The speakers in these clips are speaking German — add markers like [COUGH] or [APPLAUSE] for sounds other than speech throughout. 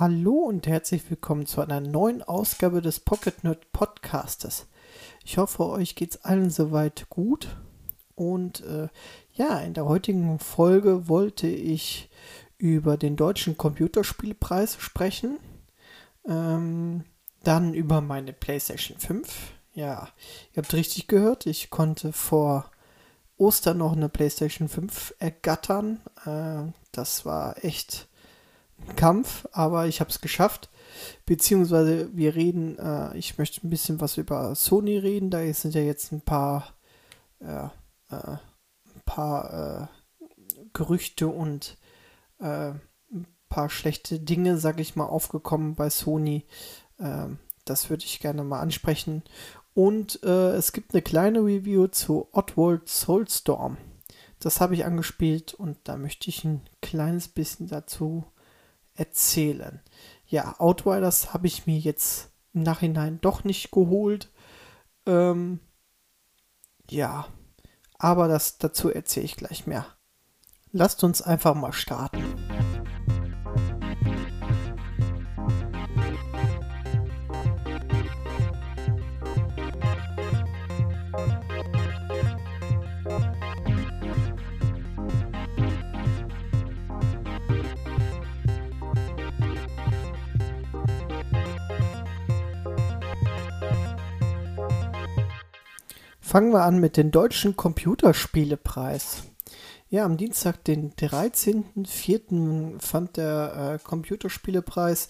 Hallo und herzlich willkommen zu einer neuen Ausgabe des Pocket Nerd Podcastes. Ich hoffe, euch geht's allen soweit gut. Und äh, ja, in der heutigen Folge wollte ich über den deutschen Computerspielpreis sprechen. Ähm, dann über meine PlayStation 5. Ja, ihr habt richtig gehört, ich konnte vor Ostern noch eine PlayStation 5 ergattern. Äh, das war echt Kampf, aber ich habe es geschafft. Beziehungsweise wir reden, äh, ich möchte ein bisschen was über Sony reden. Da sind ja jetzt ein paar, äh, ein paar äh, Gerüchte und äh, ein paar schlechte Dinge, sag ich mal, aufgekommen bei Sony. Ähm, das würde ich gerne mal ansprechen. Und äh, es gibt eine kleine Review zu Oddworld Soulstorm. Das habe ich angespielt und da möchte ich ein kleines bisschen dazu erzählen. Ja, Outriders habe ich mir jetzt im Nachhinein doch nicht geholt. Ähm, ja, aber das dazu erzähle ich gleich mehr. Lasst uns einfach mal starten. Fangen wir an mit dem Deutschen Computerspielepreis. Ja, am Dienstag, den 13.04. fand der äh, Computerspielepreis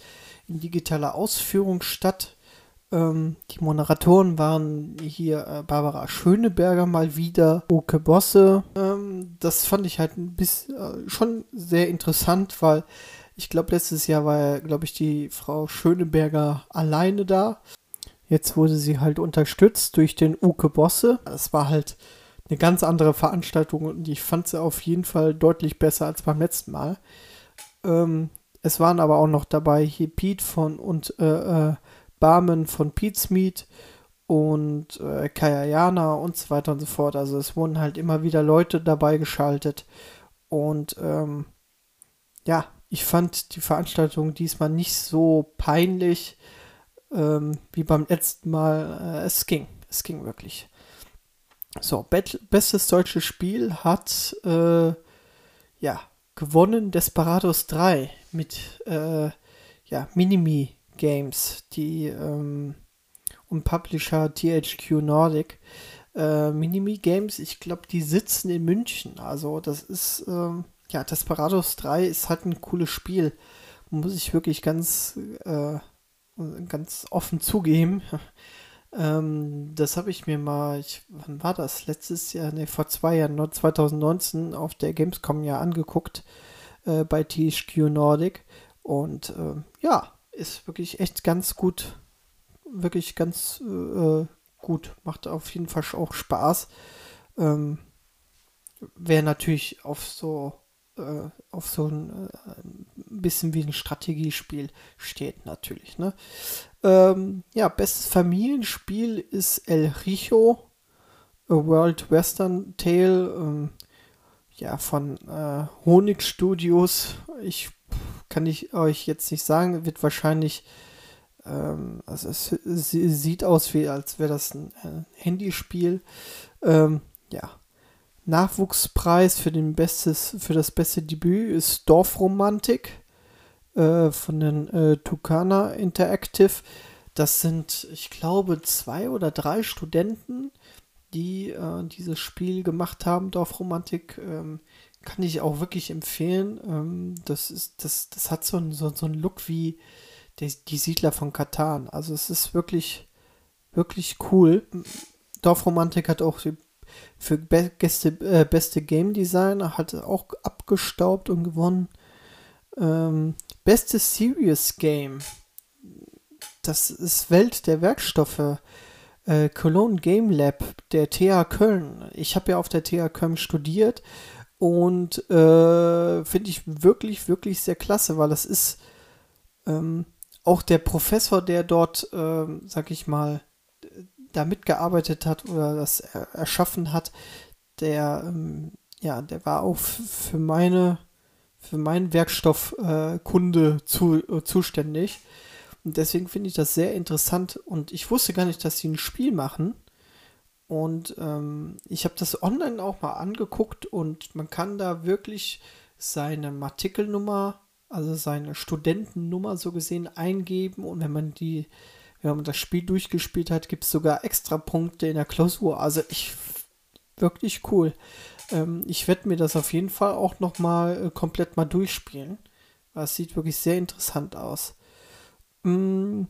in digitaler Ausführung statt. Ähm, die Moderatoren waren hier äh, Barbara Schöneberger mal wieder, Oke Bosse. Ähm, das fand ich halt ein bisschen äh, schon sehr interessant, weil ich glaube, letztes Jahr war, glaube ich, die Frau Schöneberger alleine da. Jetzt wurde sie halt unterstützt durch den Uke Bosse. Das war halt eine ganz andere Veranstaltung und ich fand sie auf jeden Fall deutlich besser als beim letzten Mal. Ähm, es waren aber auch noch dabei hier Pete von und äh, äh, Barman von Pete's Meat und äh, Kayayana und so weiter und so fort. Also es wurden halt immer wieder Leute dabei geschaltet und ähm, ja, ich fand die Veranstaltung diesmal nicht so peinlich ähm, wie beim letzten Mal. Äh, es ging. Es ging wirklich. So, bestes deutsches Spiel hat äh, ja gewonnen Desperados 3 mit äh, ja, Minimi Games, die ähm, und Publisher THQ Nordic. Äh, Minimi Games, ich glaube, die sitzen in München. Also, das ist, ähm, ja, Desperados 3 ist halt ein cooles Spiel. Muss ich wirklich ganz äh, ganz offen zugeben. [LAUGHS] Ähm, das habe ich mir mal, ich, wann war das? Letztes Jahr, ne, vor zwei Jahren, 2019 auf der Gamescom ja angeguckt äh, bei THQ Nordic. Und äh, ja, ist wirklich echt ganz gut, wirklich ganz äh, gut. Macht auf jeden Fall auch Spaß. Ähm, Wer natürlich auf so äh, auf so ein äh, bisschen wie ein Strategiespiel steht natürlich. Ne? Ähm, ja, bestes Familienspiel ist El Rijo, A World Western Tale, ähm, ja, von äh, Honig Studios. Ich kann ich euch jetzt nicht sagen, wird wahrscheinlich, ähm, also es, es, sieht aus wie, als wäre das ein äh, Handyspiel. Ähm, ja, Nachwuchspreis für, den bestes, für das beste Debüt ist Dorfromantik äh, von den äh, Tucana Interactive. Das sind, ich glaube, zwei oder drei Studenten, die äh, dieses Spiel gemacht haben. Dorfromantik ähm, kann ich auch wirklich empfehlen. Ähm, das, ist, das, das hat so einen so, so Look wie die, die Siedler von Katan. Also es ist wirklich, wirklich cool. Dorfromantik hat auch für be Gäste, äh, beste Game Designer hat auch abgestaubt und gewonnen. Ähm, beste Serious Game. Das ist Welt der Werkstoffe. Äh, Cologne Game Lab der TH Köln. Ich habe ja auf der TH Köln studiert und äh, finde ich wirklich, wirklich sehr klasse, weil das ist ähm, auch der Professor, der dort, ähm, sag ich mal, da mitgearbeitet hat oder das erschaffen hat, der, ähm, ja, der war auch für meine, für meinen Werkstoffkunde äh, zu, äh, zuständig. Und deswegen finde ich das sehr interessant. Und ich wusste gar nicht, dass sie ein Spiel machen. Und ähm, ich habe das online auch mal angeguckt und man kann da wirklich seine Artikelnummer, also seine Studentennummer so gesehen eingeben. Und wenn man die, wenn man das Spiel durchgespielt hat, gibt es sogar extra Punkte in der Klausur. Also ich wirklich cool. Ähm, ich werde mir das auf jeden Fall auch noch mal äh, komplett mal durchspielen. Das sieht wirklich sehr interessant aus. Mm.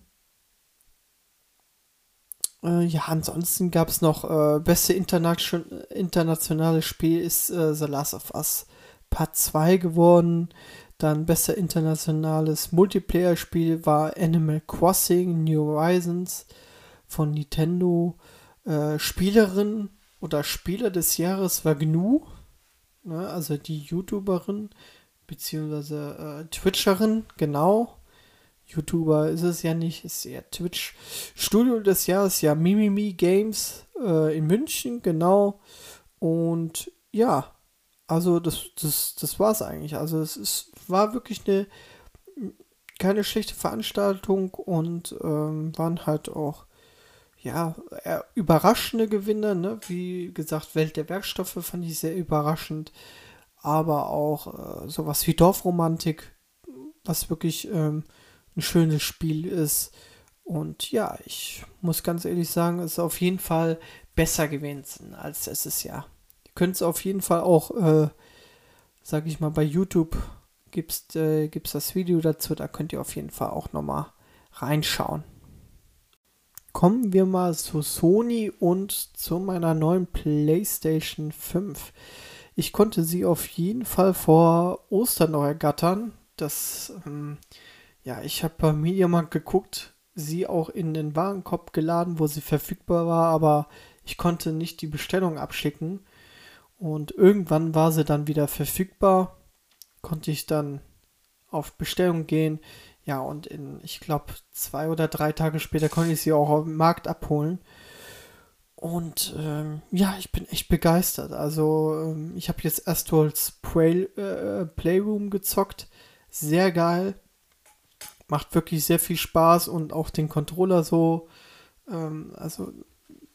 Äh, ja, ansonsten gab es noch äh, beste Internation internationale Spiel ist äh, The Last of Us Part 2 geworden. Dann bester internationales Multiplayer-Spiel war Animal Crossing New Horizons von Nintendo. Äh, Spielerin oder Spieler des Jahres war GNU, ne, also die YouTuberin beziehungsweise äh, Twitcherin, genau. YouTuber ist es ja nicht, ist ja Twitch. Studio des Jahres, ja, Mimimi Games äh, in München, genau. Und ja, also das, das, das war es eigentlich. Also es ist, war wirklich eine keine schlechte Veranstaltung und ähm, waren halt auch ja, überraschende Gewinner, ne? Wie gesagt, Welt der Werkstoffe fand ich sehr überraschend. Aber auch äh, sowas wie Dorfromantik, was wirklich ähm, ein schönes Spiel ist. Und ja, ich muss ganz ehrlich sagen, es ist auf jeden Fall besser gewesen als letztes Jahr. Ihr könnt es auf jeden Fall auch, äh, sag ich mal, bei YouTube gibt es äh, das Video dazu, da könnt ihr auf jeden Fall auch nochmal reinschauen. Kommen wir mal zu Sony und zu meiner neuen PlayStation 5. Ich konnte sie auf jeden Fall vor Ostern noch ergattern. Das, ähm, ja, ich habe bei Mediamarkt geguckt, sie auch in den Warenkorb geladen, wo sie verfügbar war, aber ich konnte nicht die Bestellung abschicken. Und irgendwann war sie dann wieder verfügbar, konnte ich dann auf Bestellung gehen. Ja, und in, ich glaube, zwei oder drei Tage später konnte ich sie auch auf dem Markt abholen. Und ähm, ja, ich bin echt begeistert. Also, ähm, ich habe jetzt Astrals Play, äh, Playroom gezockt. Sehr geil. Macht wirklich sehr viel Spaß und auch den Controller so. Ähm, also,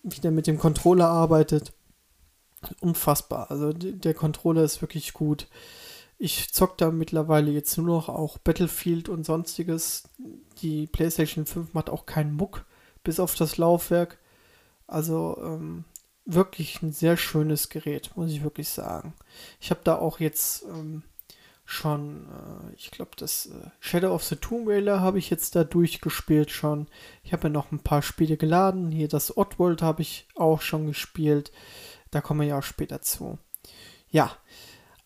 wie der mit dem Controller arbeitet. Unfassbar. Also, der Controller ist wirklich gut. Ich zock da mittlerweile jetzt nur noch auch Battlefield und sonstiges. Die PlayStation 5 macht auch keinen Muck, bis auf das Laufwerk. Also ähm, wirklich ein sehr schönes Gerät, muss ich wirklich sagen. Ich habe da auch jetzt ähm, schon, äh, ich glaube, das äh, Shadow of the Tomb Raider habe ich jetzt da durchgespielt schon. Ich habe ja noch ein paar Spiele geladen. Hier das Oddworld habe ich auch schon gespielt. Da kommen wir ja auch später zu. Ja,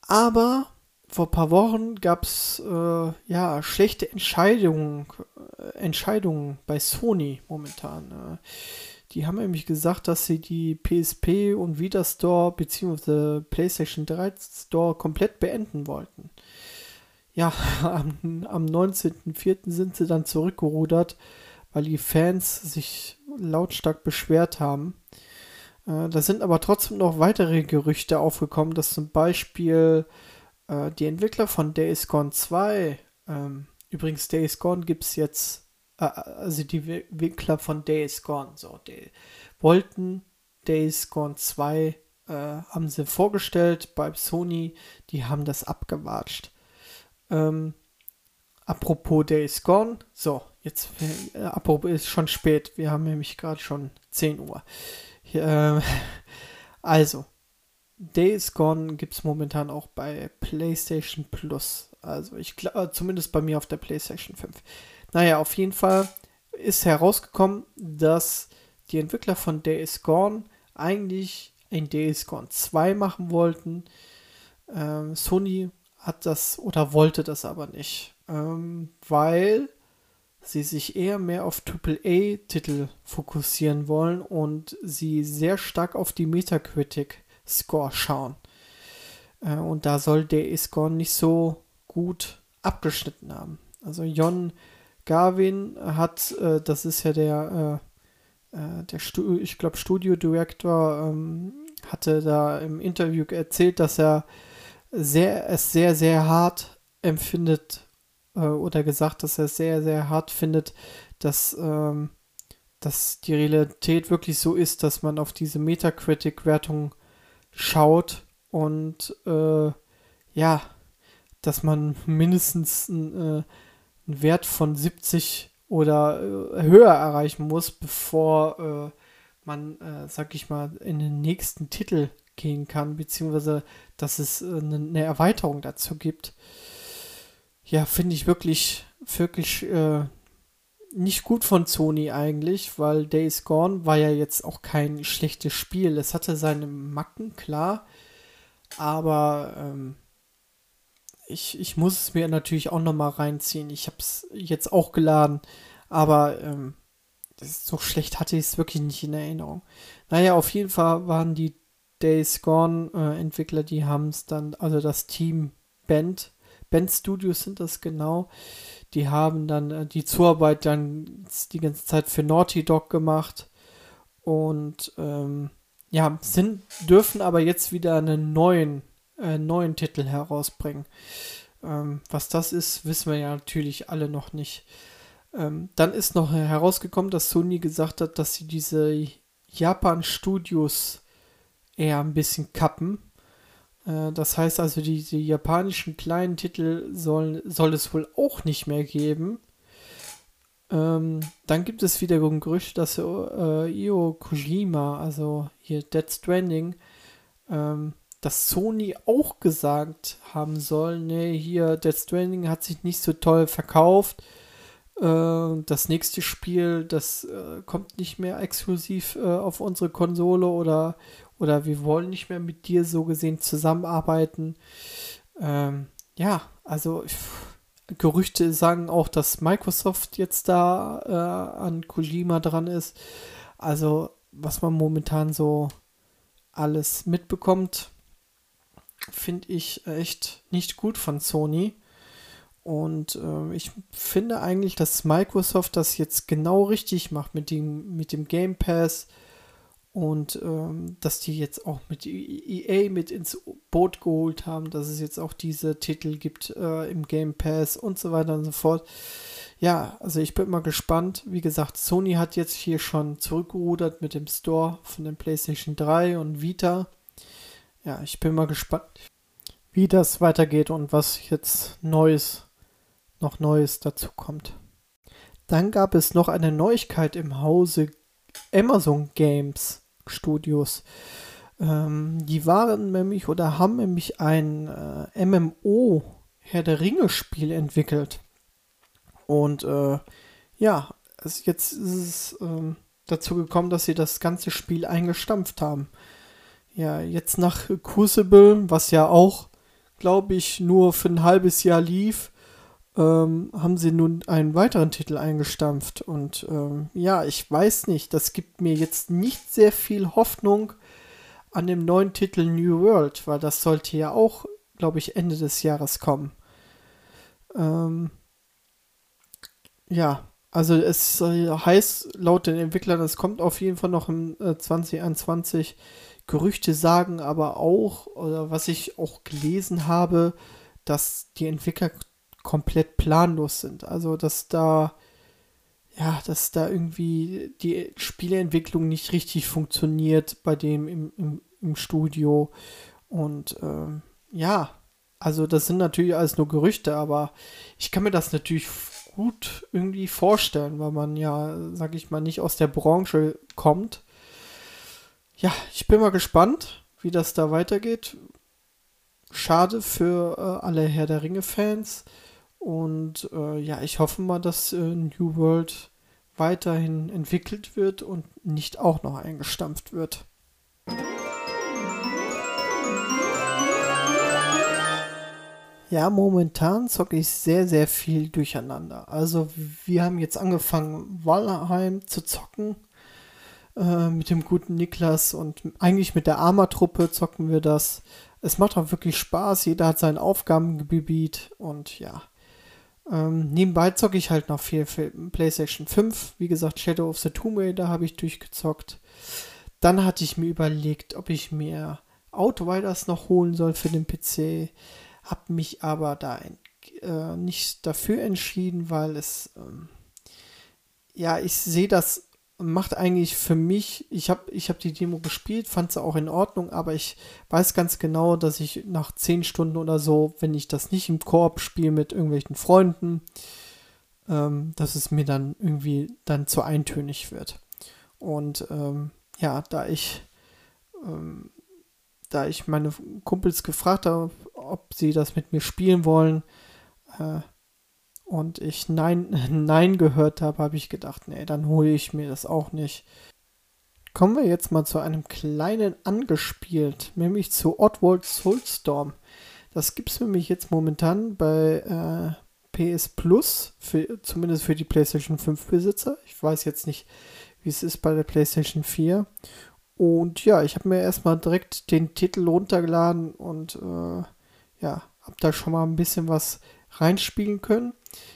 aber vor ein paar Wochen gab es äh, ja schlechte Entscheidungen, äh, Entscheidungen bei Sony momentan. Äh. Die haben nämlich gesagt, dass sie die PSP und Vita Store bzw. PlayStation 3 Store komplett beenden wollten. Ja, [LAUGHS] am, am 19.04. sind sie dann zurückgerudert, weil die Fans sich lautstark beschwert haben. Äh, da sind aber trotzdem noch weitere Gerüchte aufgekommen, dass zum Beispiel äh, die Entwickler von Days Gone 2, ähm, übrigens Days Gone gibt es jetzt, äh, also die Entwickler von Days Gone, so, die wollten Days Gone 2 äh, haben sie vorgestellt bei Sony, die haben das abgewatscht. Ähm, apropos Days Gone, so, jetzt, äh, apropos ist schon spät, wir haben nämlich gerade schon 10 Uhr. Äh, [LAUGHS] also, Days Gone gibt es momentan auch bei PlayStation Plus. Also ich glaube, äh, zumindest bei mir auf der PlayStation 5. Naja, auf jeden Fall ist herausgekommen, dass die Entwickler von Days Gone eigentlich ein Days Gone 2 machen wollten. Ähm, Sony hat das oder wollte das aber nicht, ähm, weil sie sich eher mehr auf AAA-Titel fokussieren wollen und sie sehr stark auf die Metacritic Score schauen. Äh, und da soll der E-Score nicht so gut abgeschnitten haben. Also Jon Garvin hat, äh, das ist ja der, äh, äh der Stu ich glaube, Studio Director, ähm, hatte da im Interview erzählt, dass er sehr, es sehr, sehr hart empfindet äh, oder gesagt, dass er sehr, sehr hart findet, dass, ähm, dass die Realität wirklich so ist, dass man auf diese Metacritic-Wertung schaut und äh, ja, dass man mindestens einen, äh, einen Wert von 70 oder äh, höher erreichen muss, bevor äh, man, äh, sag ich mal, in den nächsten Titel gehen kann, beziehungsweise dass es eine, eine Erweiterung dazu gibt. Ja, finde ich wirklich, wirklich äh, nicht gut von Sony eigentlich, weil Days Gone war ja jetzt auch kein schlechtes Spiel. Es hatte seine Macken, klar, aber ähm, ich, ich muss es mir natürlich auch nochmal reinziehen. Ich habe es jetzt auch geladen, aber ähm, so schlecht hatte ich es wirklich nicht in Erinnerung. Naja, auf jeden Fall waren die Days Gone äh, Entwickler, die haben es dann, also das Team Band, Band Studios sind das genau, die haben dann äh, die Zuarbeit dann die ganze Zeit für Naughty Dog gemacht und ähm, ja, sind, dürfen aber jetzt wieder einen neuen äh, neuen Titel herausbringen. Ähm, was das ist, wissen wir ja natürlich alle noch nicht. Ähm, dann ist noch herausgekommen, dass Sony gesagt hat, dass sie diese Japan-Studios eher ein bisschen kappen. Äh, das heißt also, diese japanischen kleinen Titel sollen, soll es wohl auch nicht mehr geben. Ähm, dann gibt es wiederum Gerüchte, dass äh, Io Kojima, also hier Dead Stranding, ähm, dass Sony auch gesagt haben soll, nee, hier Death Stranding hat sich nicht so toll verkauft. Äh, das nächste Spiel, das äh, kommt nicht mehr exklusiv äh, auf unsere Konsole oder, oder wir wollen nicht mehr mit dir so gesehen zusammenarbeiten. Ähm, ja, also Gerüchte sagen auch, dass Microsoft jetzt da äh, an Kojima dran ist. Also was man momentan so alles mitbekommt, finde ich echt nicht gut von Sony. Und äh, ich finde eigentlich, dass Microsoft das jetzt genau richtig macht mit dem, mit dem Game Pass und ähm, dass die jetzt auch mit EA mit ins Boot geholt haben, dass es jetzt auch diese Titel gibt äh, im Game Pass und so weiter und so fort. Ja, also ich bin mal gespannt. Wie gesagt, Sony hat jetzt hier schon zurückgerudert mit dem Store von den PlayStation 3 und Vita ja, ich bin mal gespannt, wie das weitergeht und was jetzt Neues, noch Neues dazu kommt. Dann gab es noch eine Neuigkeit im Hause Amazon Games Studios. Ähm, die waren nämlich oder haben nämlich ein äh, MMO Herr der Ringe Spiel entwickelt. Und äh, ja, es, jetzt ist es äh, dazu gekommen, dass sie das ganze Spiel eingestampft haben ja, jetzt nach Crucible, was ja auch, glaube ich, nur für ein halbes Jahr lief, ähm, haben sie nun einen weiteren Titel eingestampft. Und ähm, ja, ich weiß nicht, das gibt mir jetzt nicht sehr viel Hoffnung an dem neuen Titel New World, weil das sollte ja auch, glaube ich, Ende des Jahres kommen. Ähm, ja, also es heißt laut den Entwicklern, es kommt auf jeden Fall noch im äh, 2021 Gerüchte sagen aber auch, oder was ich auch gelesen habe, dass die Entwickler komplett planlos sind. Also, dass da, ja, dass da irgendwie die Spieleentwicklung nicht richtig funktioniert bei dem im, im, im Studio. Und ähm, ja, also das sind natürlich alles nur Gerüchte, aber ich kann mir das natürlich gut irgendwie vorstellen, weil man ja, sag ich mal, nicht aus der Branche kommt ja, ich bin mal gespannt, wie das da weitergeht. Schade für äh, alle Herr der Ringe-Fans. Und äh, ja, ich hoffe mal, dass äh, New World weiterhin entwickelt wird und nicht auch noch eingestampft wird. Ja, momentan zocke ich sehr, sehr viel durcheinander. Also wir haben jetzt angefangen, Valheim zu zocken. Äh, mit dem guten Niklas und eigentlich mit der Arma-Truppe zocken wir das. Es macht auch wirklich Spaß, jeder hat sein Aufgabengebiet und ja. Ähm, nebenbei zocke ich halt noch viel für PlayStation 5. Wie gesagt, Shadow of the Tomb Raider habe ich durchgezockt. Dann hatte ich mir überlegt, ob ich mir Outriders noch holen soll für den PC. Hab mich aber da äh, nicht dafür entschieden, weil es, ähm, ja, ich sehe das macht eigentlich für mich, ich habe ich hab die Demo gespielt, fand sie auch in Ordnung, aber ich weiß ganz genau, dass ich nach 10 Stunden oder so, wenn ich das nicht im Koop spiele mit irgendwelchen Freunden, ähm, dass es mir dann irgendwie dann zu eintönig wird. Und ähm, ja, da ich ähm, da ich meine Kumpels gefragt habe, ob sie das mit mir spielen wollen, äh, und ich Nein, [LAUGHS] Nein gehört habe, habe ich gedacht, nee, dann hole ich mir das auch nicht. Kommen wir jetzt mal zu einem kleinen angespielt, nämlich zu Oddworld Soulstorm. Das gibt es nämlich jetzt momentan bei äh, PS Plus, für, zumindest für die PlayStation 5 Besitzer. Ich weiß jetzt nicht, wie es ist bei der PlayStation 4. Und ja, ich habe mir erstmal direkt den Titel runtergeladen und äh, ja, habe da schon mal ein bisschen was reinspielen können.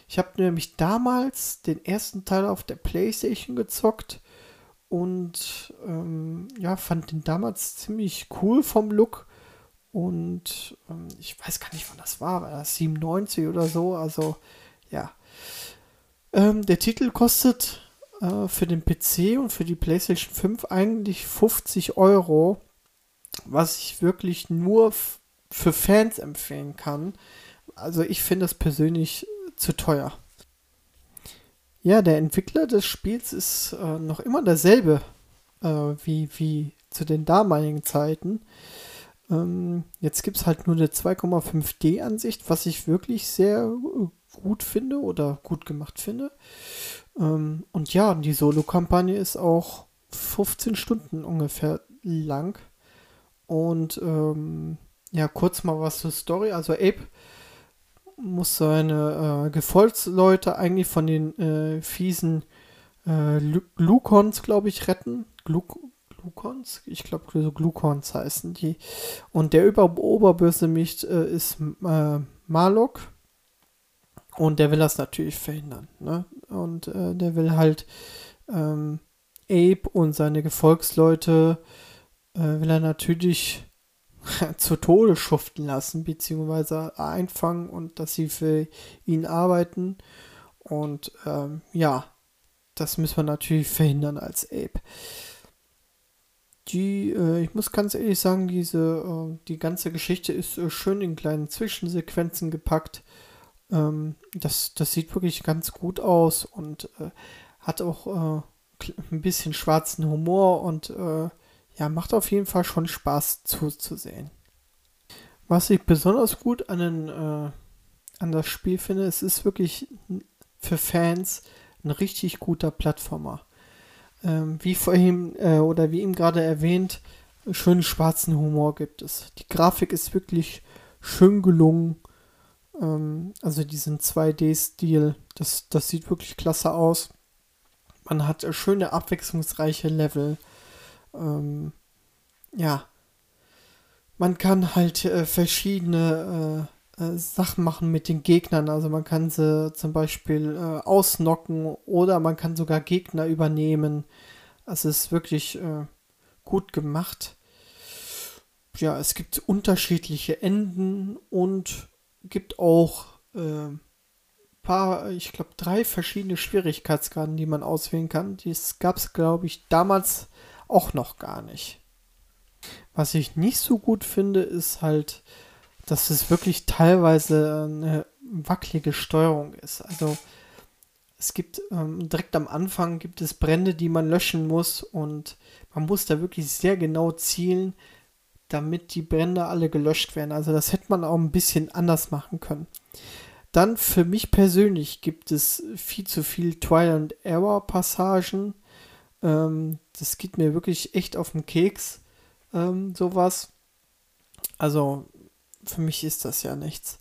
Ich habe nämlich damals den ersten Teil auf der PlayStation gezockt und ähm, ja, fand den damals ziemlich cool vom Look. Und ähm, ich weiß gar nicht, wann das war, war das 97 oder so. Also ja. Ähm, der Titel kostet äh, für den PC und für die PlayStation 5 eigentlich 50 Euro, was ich wirklich nur für Fans empfehlen kann also ich finde das persönlich zu teuer. Ja, der Entwickler des Spiels ist äh, noch immer derselbe äh, wie, wie zu den damaligen Zeiten. Ähm, jetzt gibt es halt nur eine 2,5D-Ansicht, was ich wirklich sehr gut finde oder gut gemacht finde. Ähm, und ja, die Solo-Kampagne ist auch 15 Stunden ungefähr lang. Und ähm, ja, kurz mal was zur Story. Also Abe muss seine äh, Gefolgsleute eigentlich von den äh, fiesen äh, Glukons, glaube ich, retten. Gluk Glukons? Ich glaube, so Glukons heißen die. Und der Über Oberbösewicht äh, ist äh, Malok. Und der will das natürlich verhindern. Ne? Und äh, der will halt ähm, Abe und seine Gefolgsleute äh, will er natürlich [LAUGHS] zu Tode schuften lassen, beziehungsweise einfangen und dass sie für ihn arbeiten. Und ähm, ja, das müssen wir natürlich verhindern als Ape. Die, äh, ich muss ganz ehrlich sagen, diese, äh, die ganze Geschichte ist äh, schön in kleinen Zwischensequenzen gepackt. Ähm, das, das sieht wirklich ganz gut aus und äh, hat auch äh, ein bisschen schwarzen Humor und äh, ja, macht auf jeden Fall schon Spaß zuzusehen. Was ich besonders gut an, den, äh, an das Spiel finde, es ist wirklich für Fans ein richtig guter Plattformer. Ähm, wie vorhin äh, oder wie ihm gerade erwähnt, schönen schwarzen Humor gibt es. Die Grafik ist wirklich schön gelungen. Ähm, also diesen 2D-Stil, das, das sieht wirklich klasse aus. Man hat schöne abwechslungsreiche Level ähm, ja, man kann halt äh, verschiedene äh, äh, Sachen machen mit den Gegnern. Also man kann sie zum Beispiel äh, ausnocken oder man kann sogar Gegner übernehmen. Also es ist wirklich äh, gut gemacht. Ja, es gibt unterschiedliche Enden und gibt auch äh, paar, ich glaube, drei verschiedene Schwierigkeitsgraden, die man auswählen kann. Dies gab es, glaube ich, damals auch noch gar nicht. Was ich nicht so gut finde, ist halt, dass es wirklich teilweise eine wackelige Steuerung ist. Also es gibt ähm, direkt am Anfang gibt es Brände, die man löschen muss und man muss da wirklich sehr genau zielen, damit die Brände alle gelöscht werden. Also das hätte man auch ein bisschen anders machen können. Dann für mich persönlich gibt es viel zu viel Trial and Error Passagen. Ähm, das geht mir wirklich echt auf den Keks, ähm, sowas. Also für mich ist das ja nichts.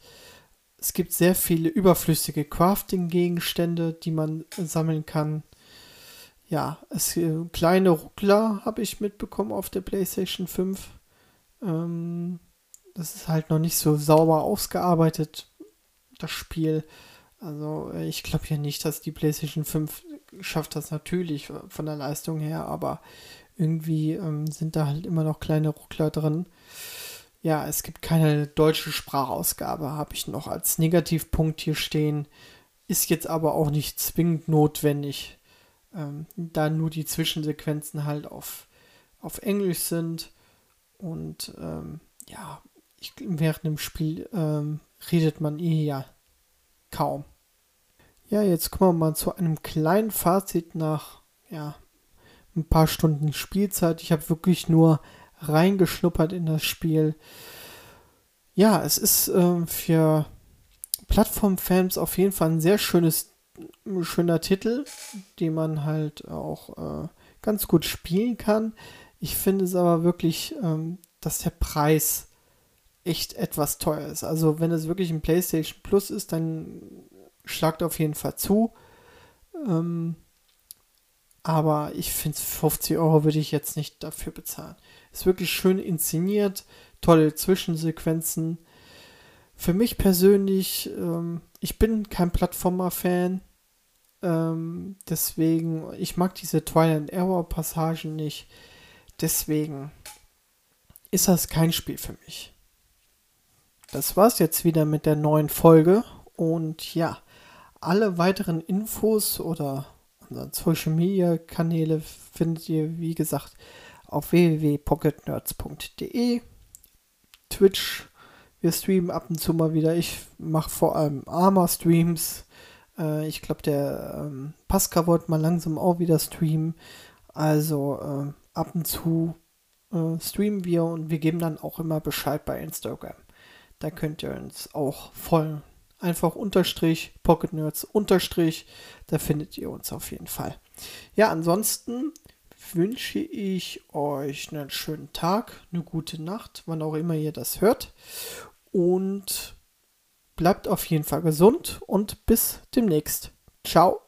Es gibt sehr viele überflüssige Crafting-Gegenstände, die man sammeln kann. Ja, es äh, kleine Ruckler habe ich mitbekommen auf der PlayStation 5. Ähm, das ist halt noch nicht so sauber ausgearbeitet, das Spiel. Also ich glaube ja nicht, dass die PlayStation 5 schafft das natürlich von der Leistung her, aber irgendwie ähm, sind da halt immer noch kleine Ruckler drin. ja, es gibt keine deutsche Sprachausgabe, habe ich noch als Negativpunkt hier stehen. Ist jetzt aber auch nicht zwingend notwendig, ähm, da nur die Zwischensequenzen halt auf, auf Englisch sind. Und ähm, ja, ich, während dem Spiel ähm, redet man eh ja kaum. Ja, jetzt kommen wir mal zu einem kleinen Fazit nach ja, ein paar Stunden Spielzeit. Ich habe wirklich nur reingeschnuppert in das Spiel. Ja, es ist äh, für Plattformfans auf jeden Fall ein sehr schönes, schöner Titel, den man halt auch äh, ganz gut spielen kann. Ich finde es aber wirklich, ähm, dass der Preis echt etwas teuer ist. Also wenn es wirklich ein PlayStation Plus ist, dann schlagt auf jeden Fall zu. Ähm, aber ich finde 50 Euro würde ich jetzt nicht dafür bezahlen. Ist wirklich schön inszeniert, tolle Zwischensequenzen. Für mich persönlich, ähm, ich bin kein Plattformer-Fan. Ähm, deswegen, ich mag diese Twilight and Error Passagen nicht. Deswegen ist das kein Spiel für mich. Das war's jetzt wieder mit der neuen Folge. Und ja, alle weiteren Infos oder unseren Social Media Kanäle findet ihr, wie gesagt, auf www.pocketnerds.de. Twitch, wir streamen ab und zu mal wieder. Ich mache vor allem Arma-Streams. Äh, ich glaube, der ähm, Pascal wollte mal langsam auch wieder streamen. Also äh, ab und zu äh, streamen wir und wir geben dann auch immer Bescheid bei Instagram. Da könnt ihr uns auch folgen einfach Unterstrich, Pocket Nerds Unterstrich, da findet ihr uns auf jeden Fall. Ja, ansonsten wünsche ich euch einen schönen Tag, eine gute Nacht, wann auch immer ihr das hört. Und bleibt auf jeden Fall gesund und bis demnächst. Ciao.